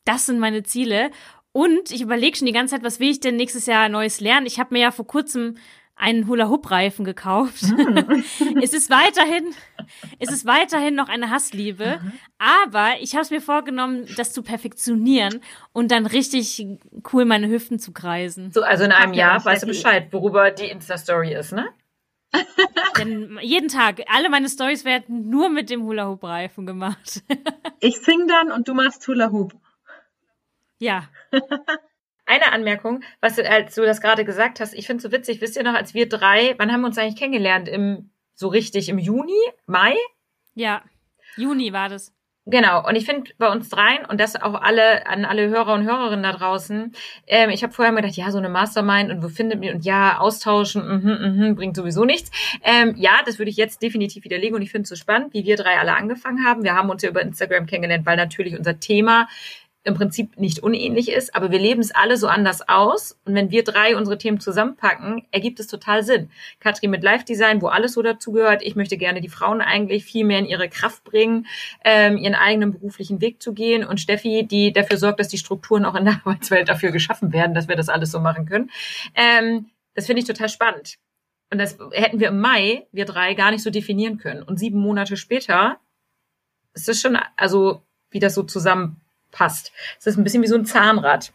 Das sind meine Ziele. Und ich überlege schon die ganze Zeit, was will ich denn nächstes Jahr Neues lernen? Ich habe mir ja vor kurzem einen Hula-Hoop-Reifen gekauft. Mhm. es ist weiterhin, es ist weiterhin noch eine Hassliebe, mhm. aber ich habe es mir vorgenommen, das zu perfektionieren und dann richtig cool meine Hüften zu kreisen. So, also in einem Jahr weißt du Bescheid, worüber die Insta-Story ist, ne? Denn jeden Tag, alle meine Stories werden nur mit dem Hula-Hoop-Reifen gemacht. ich sing dann und du machst Hula-Hoop. Ja. Eine Anmerkung, was du, als du das gerade gesagt hast, ich finde es so witzig, wisst ihr noch, als wir drei, wann haben wir uns eigentlich kennengelernt? Im so richtig im Juni, Mai. Ja, Juni war das. Genau, und ich finde bei uns dreien und das auch alle an alle Hörer und Hörerinnen da draußen, ähm, ich habe vorher mir gedacht, ja, so eine Mastermind und wo findet man und ja, austauschen, mhm, mhm, bringt sowieso nichts. Ähm, ja, das würde ich jetzt definitiv widerlegen und ich finde es so spannend, wie wir drei alle angefangen haben. Wir haben uns ja über Instagram kennengelernt, weil natürlich unser Thema im Prinzip nicht unähnlich ist, aber wir leben es alle so anders aus. Und wenn wir drei unsere Themen zusammenpacken, ergibt es total Sinn. Katrin mit Live-Design, wo alles so dazugehört. Ich möchte gerne die Frauen eigentlich viel mehr in ihre Kraft bringen, ähm, ihren eigenen beruflichen Weg zu gehen. Und Steffi, die dafür sorgt, dass die Strukturen auch in der Arbeitswelt dafür geschaffen werden, dass wir das alles so machen können. Ähm, das finde ich total spannend. Und das hätten wir im Mai, wir drei, gar nicht so definieren können. Und sieben Monate später ist das schon, also wie das so zusammen passt. Es ist ein bisschen wie so ein Zahnrad.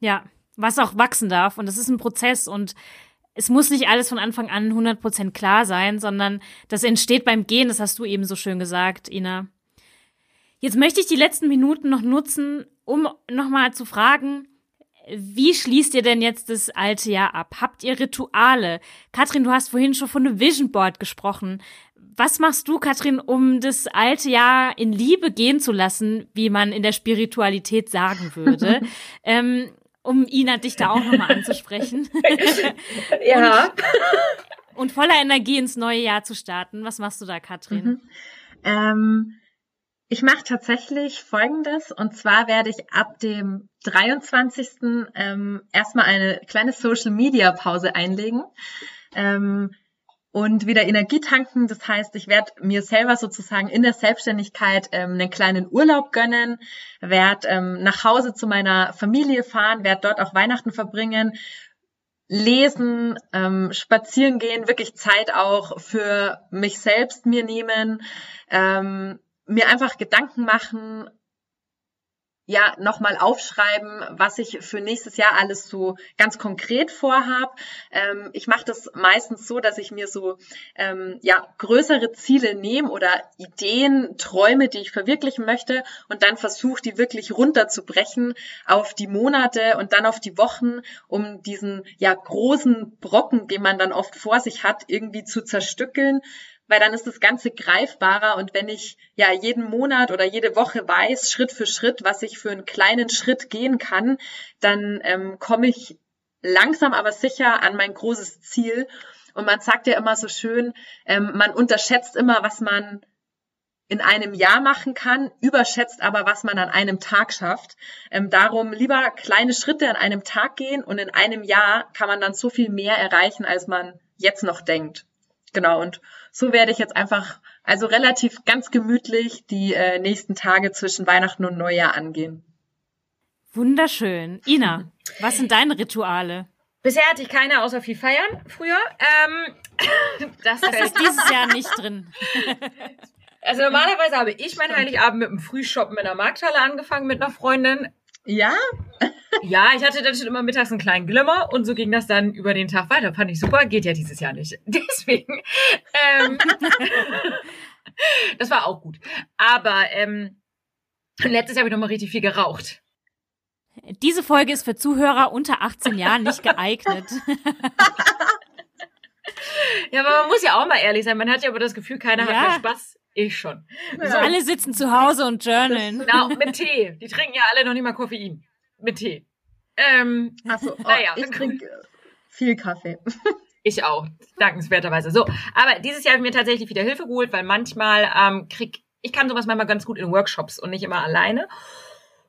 Ja, was auch wachsen darf. Und das ist ein Prozess und es muss nicht alles von Anfang an 100% klar sein, sondern das entsteht beim Gehen, das hast du eben so schön gesagt, Ina. Jetzt möchte ich die letzten Minuten noch nutzen, um nochmal zu fragen, wie schließt ihr denn jetzt das alte Jahr ab? Habt ihr Rituale? Katrin, du hast vorhin schon von einem Vision Board gesprochen. Was machst du, Katrin, um das alte Jahr in Liebe gehen zu lassen, wie man in der Spiritualität sagen würde? ähm, um Ina dich da auch nochmal anzusprechen. ja. Und, und, voller Energie ins neue Jahr zu starten. Was machst du da, Katrin? Mhm. Ähm, ich mache tatsächlich Folgendes. Und zwar werde ich ab dem 23. Ähm, erstmal eine kleine Social-Media-Pause einlegen. Ähm, und wieder Energie tanken. Das heißt, ich werde mir selber sozusagen in der Selbstständigkeit ähm, einen kleinen Urlaub gönnen, werde ähm, nach Hause zu meiner Familie fahren, werde dort auch Weihnachten verbringen, lesen, ähm, spazieren gehen, wirklich Zeit auch für mich selbst mir nehmen, ähm, mir einfach Gedanken machen, ja nochmal aufschreiben, was ich für nächstes Jahr alles so ganz konkret vorhab. Ähm, ich mache das meistens so, dass ich mir so ähm, ja größere Ziele nehme oder Ideen, Träume, die ich verwirklichen möchte und dann versuche, die wirklich runterzubrechen auf die Monate und dann auf die Wochen, um diesen ja großen Brocken, den man dann oft vor sich hat, irgendwie zu zerstückeln weil dann ist das Ganze greifbarer und wenn ich ja jeden Monat oder jede Woche weiß, Schritt für Schritt, was ich für einen kleinen Schritt gehen kann, dann ähm, komme ich langsam aber sicher an mein großes Ziel. Und man sagt ja immer so schön, ähm, man unterschätzt immer, was man in einem Jahr machen kann, überschätzt aber, was man an einem Tag schafft. Ähm, darum lieber kleine Schritte an einem Tag gehen und in einem Jahr kann man dann so viel mehr erreichen, als man jetzt noch denkt. Genau, und so werde ich jetzt einfach, also relativ ganz gemütlich die äh, nächsten Tage zwischen Weihnachten und Neujahr angehen. Wunderschön. Ina, was sind deine Rituale? Bisher hatte ich keine außer viel feiern früher. Ähm, das, das ist dieses Jahr nicht drin. Also normalerweise habe ich meinen Heiligabend mit einem Frühshoppen in der Markthalle angefangen mit einer Freundin. Ja? ja, ich hatte dann schon immer mittags einen kleinen Glimmer und so ging das dann über den Tag weiter. Fand ich super, geht ja dieses Jahr nicht. Deswegen. Ähm, das war auch gut. Aber ähm, letztes Jahr habe ich noch mal richtig viel geraucht. Diese Folge ist für Zuhörer unter 18 Jahren nicht geeignet. ja, aber man muss ja auch mal ehrlich sein. Man hat ja aber das Gefühl, keiner ja. hat mehr Spaß. Ich schon. Ja. So. Alle sitzen zu Hause und journalen. Genau, mit Tee. Die trinken ja alle noch nicht mal Koffein. Mit Tee. Ähm, Achso, oh, naja. ich trinke viel Kaffee. Ich auch, dankenswerterweise. So, aber dieses Jahr habe ich mir tatsächlich wieder Hilfe geholt, weil manchmal ähm, krieg ich kann sowas manchmal ganz gut in Workshops und nicht immer alleine.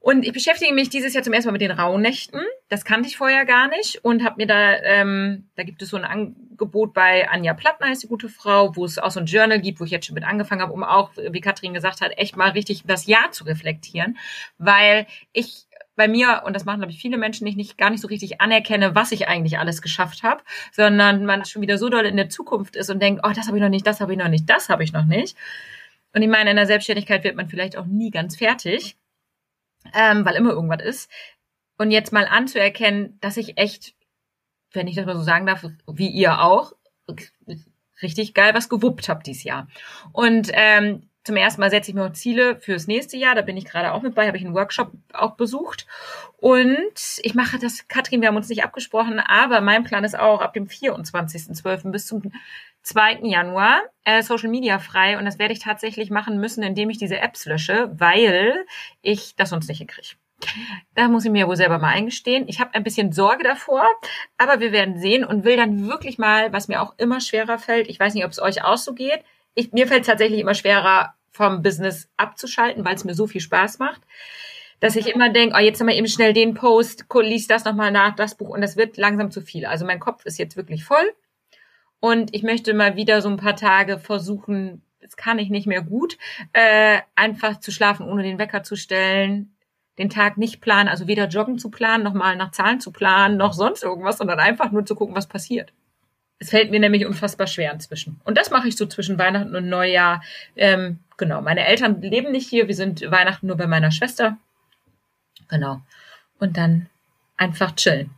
Und ich beschäftige mich dieses Jahr zum ersten Mal mit den Rauhnächten. Das kannte ich vorher gar nicht und habe mir da, ähm, da gibt es so ein Angebot bei Anja Plattner, ist die gute Frau, wo es auch so ein Journal gibt, wo ich jetzt schon mit angefangen habe, um auch, wie Katrin gesagt hat, echt mal richtig das Jahr zu reflektieren, weil ich bei mir, und das machen, glaube ich, viele Menschen nicht, nicht gar nicht so richtig anerkenne, was ich eigentlich alles geschafft habe, sondern man schon wieder so doll in der Zukunft ist und denkt, oh, das habe ich noch nicht, das habe ich noch nicht, das habe ich noch nicht. Und ich meine, in der Selbstständigkeit wird man vielleicht auch nie ganz fertig ähm, weil immer irgendwas ist. Und jetzt mal anzuerkennen, dass ich echt, wenn ich das mal so sagen darf, wie ihr auch, richtig geil was gewuppt habe dieses Jahr. Und ähm, zum ersten Mal setze ich mir auch Ziele fürs nächste Jahr. Da bin ich gerade auch mit bei, habe ich einen Workshop auch besucht. Und ich mache das, Katrin, wir haben uns nicht abgesprochen, aber mein Plan ist auch ab dem 24.12. bis zum 2. Januar äh, Social Media frei und das werde ich tatsächlich machen müssen, indem ich diese Apps lösche, weil ich das sonst nicht hinkriege. Da muss ich mir wohl selber mal eingestehen. Ich habe ein bisschen Sorge davor, aber wir werden sehen und will dann wirklich mal, was mir auch immer schwerer fällt, ich weiß nicht, ob es euch auch so geht, ich, mir fällt es tatsächlich immer schwerer, vom Business abzuschalten, weil es mir so viel Spaß macht, dass ich immer denke, oh, jetzt haben wir eben schnell den Post, lies das nochmal nach, das Buch und das wird langsam zu viel. Also mein Kopf ist jetzt wirklich voll und ich möchte mal wieder so ein paar Tage versuchen, das kann ich nicht mehr gut, äh, einfach zu schlafen, ohne den Wecker zu stellen, den Tag nicht planen, also weder joggen zu planen, noch mal nach Zahlen zu planen, noch sonst irgendwas, sondern einfach nur zu gucken, was passiert. Es fällt mir nämlich unfassbar schwer inzwischen. Und das mache ich so zwischen Weihnachten und Neujahr. Ähm, genau, meine Eltern leben nicht hier, wir sind Weihnachten nur bei meiner Schwester. Genau. Und dann einfach chillen.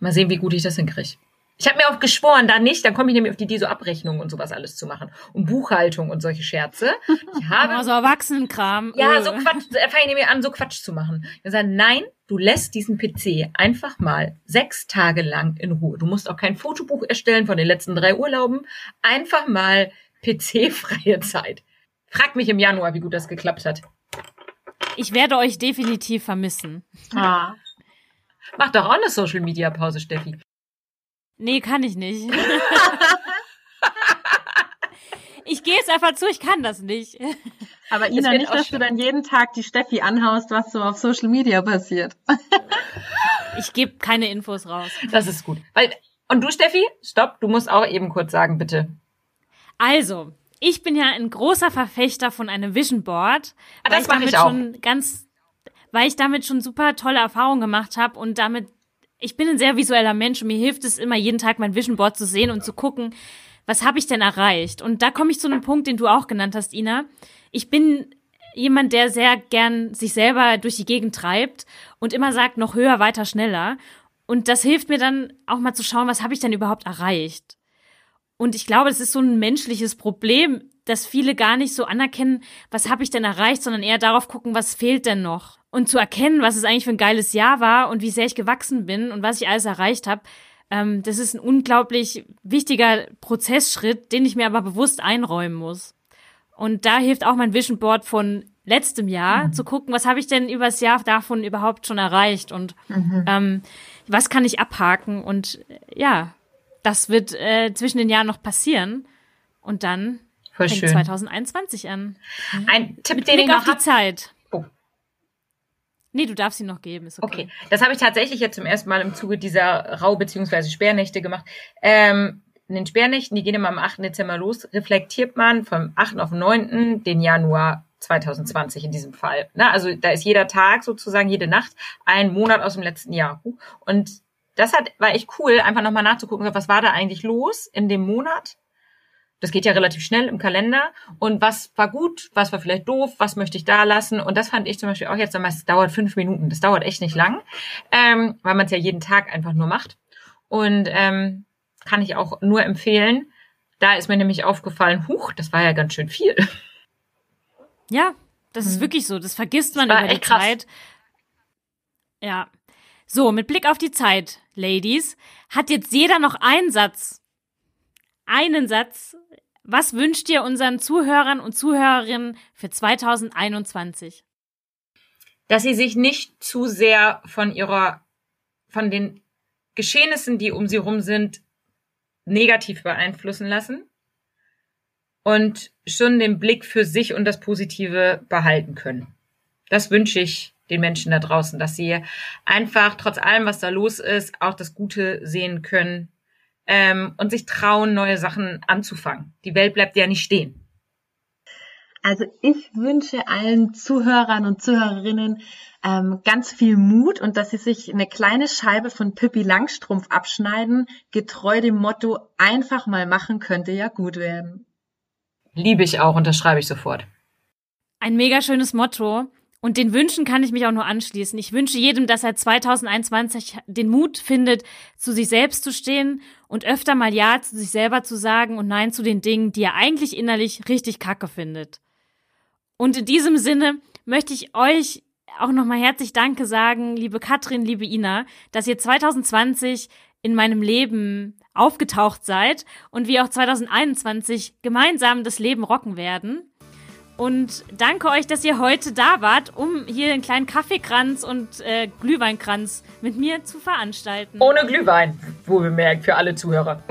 Mal sehen, wie gut ich das hinkriege. Ich habe mir auch geschworen, da nicht, dann komme ich nämlich auf die Idee, so Abrechnungen und sowas alles zu machen. Und Buchhaltung und solche Scherze. Ich habe. Oh, so Erwachsenenkram. Ja, so Quatsch, da fange ich nämlich an, so Quatsch zu machen. Ich sage, nein, du lässt diesen PC einfach mal sechs Tage lang in Ruhe. Du musst auch kein Fotobuch erstellen von den letzten drei Urlauben. Einfach mal PC-freie Zeit. Frag mich im Januar, wie gut das geklappt hat. Ich werde euch definitiv vermissen. Ah. Mach doch auch eine Social Media Pause, Steffi. Nee, kann ich nicht. ich gehe es einfach zu, ich kann das nicht. Aber Ina, nicht, dass du dann jeden Tag die Steffi anhaust, was so auf Social Media passiert. ich gebe keine Infos raus. Das ist gut. Weil, und du, Steffi? Stopp, du musst auch eben kurz sagen, bitte. Also, ich bin ja ein großer Verfechter von einem Vision Board. Ah, das mache ich auch. Schon ganz, weil ich damit schon super tolle Erfahrungen gemacht habe und damit ich bin ein sehr visueller Mensch und mir hilft es immer jeden Tag mein Vision Board zu sehen und zu gucken, was habe ich denn erreicht? Und da komme ich zu einem Punkt, den du auch genannt hast, Ina. Ich bin jemand, der sehr gern sich selber durch die Gegend treibt und immer sagt, noch höher, weiter, schneller. Und das hilft mir dann auch mal zu schauen, was habe ich denn überhaupt erreicht? Und ich glaube, es ist so ein menschliches Problem, dass viele gar nicht so anerkennen, was habe ich denn erreicht, sondern eher darauf gucken, was fehlt denn noch und zu erkennen, was es eigentlich für ein geiles Jahr war und wie sehr ich gewachsen bin und was ich alles erreicht habe, ähm, das ist ein unglaublich wichtiger Prozessschritt, den ich mir aber bewusst einräumen muss. Und da hilft auch mein Vision Board von letztem Jahr, mhm. zu gucken, was habe ich denn übers Jahr davon überhaupt schon erreicht und mhm. ähm, was kann ich abhaken. Und ja, das wird äh, zwischen den Jahren noch passieren. Und dann Voll fängt schön. 2021 an. Ein Tipp, Mit den Blick ich noch auf die Zeit. Nee, du darfst ihn noch geben, ist okay. Okay, das habe ich tatsächlich jetzt zum ersten Mal im Zuge dieser Rau- bzw. Sperrnächte gemacht. Ähm, in den Sperrnächten, die gehen immer am 8. Dezember los, reflektiert man vom 8. auf den 9. den Januar 2020 in diesem Fall. Na, also da ist jeder Tag sozusagen, jede Nacht ein Monat aus dem letzten Jahr. Und das hat, war echt cool, einfach nochmal nachzugucken, was war da eigentlich los in dem Monat das geht ja relativ schnell im Kalender. Und was war gut, was war vielleicht doof, was möchte ich da lassen? Und das fand ich zum Beispiel auch jetzt, es dauert fünf Minuten. Das dauert echt nicht lang, ähm, weil man es ja jeden Tag einfach nur macht. Und ähm, kann ich auch nur empfehlen. Da ist mir nämlich aufgefallen, huch, das war ja ganz schön viel. Ja, das ist mhm. wirklich so. Das vergisst man das über die krass. Zeit. Ja. So, mit Blick auf die Zeit, Ladies, hat jetzt jeder noch einen Satz einen Satz. Was wünscht ihr unseren Zuhörern und Zuhörerinnen für 2021? Dass sie sich nicht zu sehr von ihrer, von den Geschehnissen, die um sie rum sind, negativ beeinflussen lassen und schon den Blick für sich und das Positive behalten können. Das wünsche ich den Menschen da draußen, dass sie einfach trotz allem, was da los ist, auch das Gute sehen können ähm, und sich trauen, neue Sachen anzufangen. Die Welt bleibt ja nicht stehen. Also ich wünsche allen Zuhörern und Zuhörerinnen ähm, ganz viel Mut und dass sie sich eine kleine Scheibe von Pippi Langstrumpf abschneiden, getreu dem Motto einfach mal machen könnte ja gut werden. Liebe ich auch, unterschreibe ich sofort. Ein mega schönes Motto. Und den Wünschen kann ich mich auch nur anschließen. Ich wünsche jedem, dass er 2021 den Mut findet, zu sich selbst zu stehen und öfter mal Ja zu sich selber zu sagen und Nein zu den Dingen, die er eigentlich innerlich richtig kacke findet. Und in diesem Sinne möchte ich euch auch nochmal herzlich Danke sagen, liebe Katrin, liebe Ina, dass ihr 2020 in meinem Leben aufgetaucht seid und wir auch 2021 gemeinsam das Leben rocken werden. Und danke euch, dass ihr heute da wart, um hier einen kleinen Kaffeekranz und äh, Glühweinkranz mit mir zu veranstalten. Ohne Glühwein, wohlbemerkt, für alle Zuhörer.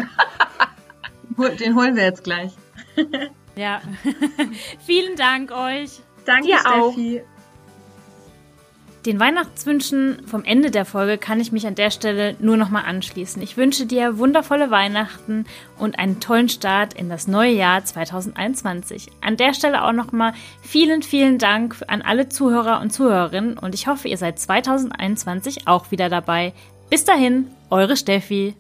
Den holen wir jetzt gleich. ja. Vielen Dank euch. Danke, Dir Steffi. Auch. Den Weihnachtswünschen vom Ende der Folge kann ich mich an der Stelle nur nochmal anschließen. Ich wünsche dir wundervolle Weihnachten und einen tollen Start in das neue Jahr 2021. An der Stelle auch nochmal vielen, vielen Dank an alle Zuhörer und Zuhörerinnen und ich hoffe, ihr seid 2021 auch wieder dabei. Bis dahin, eure Steffi.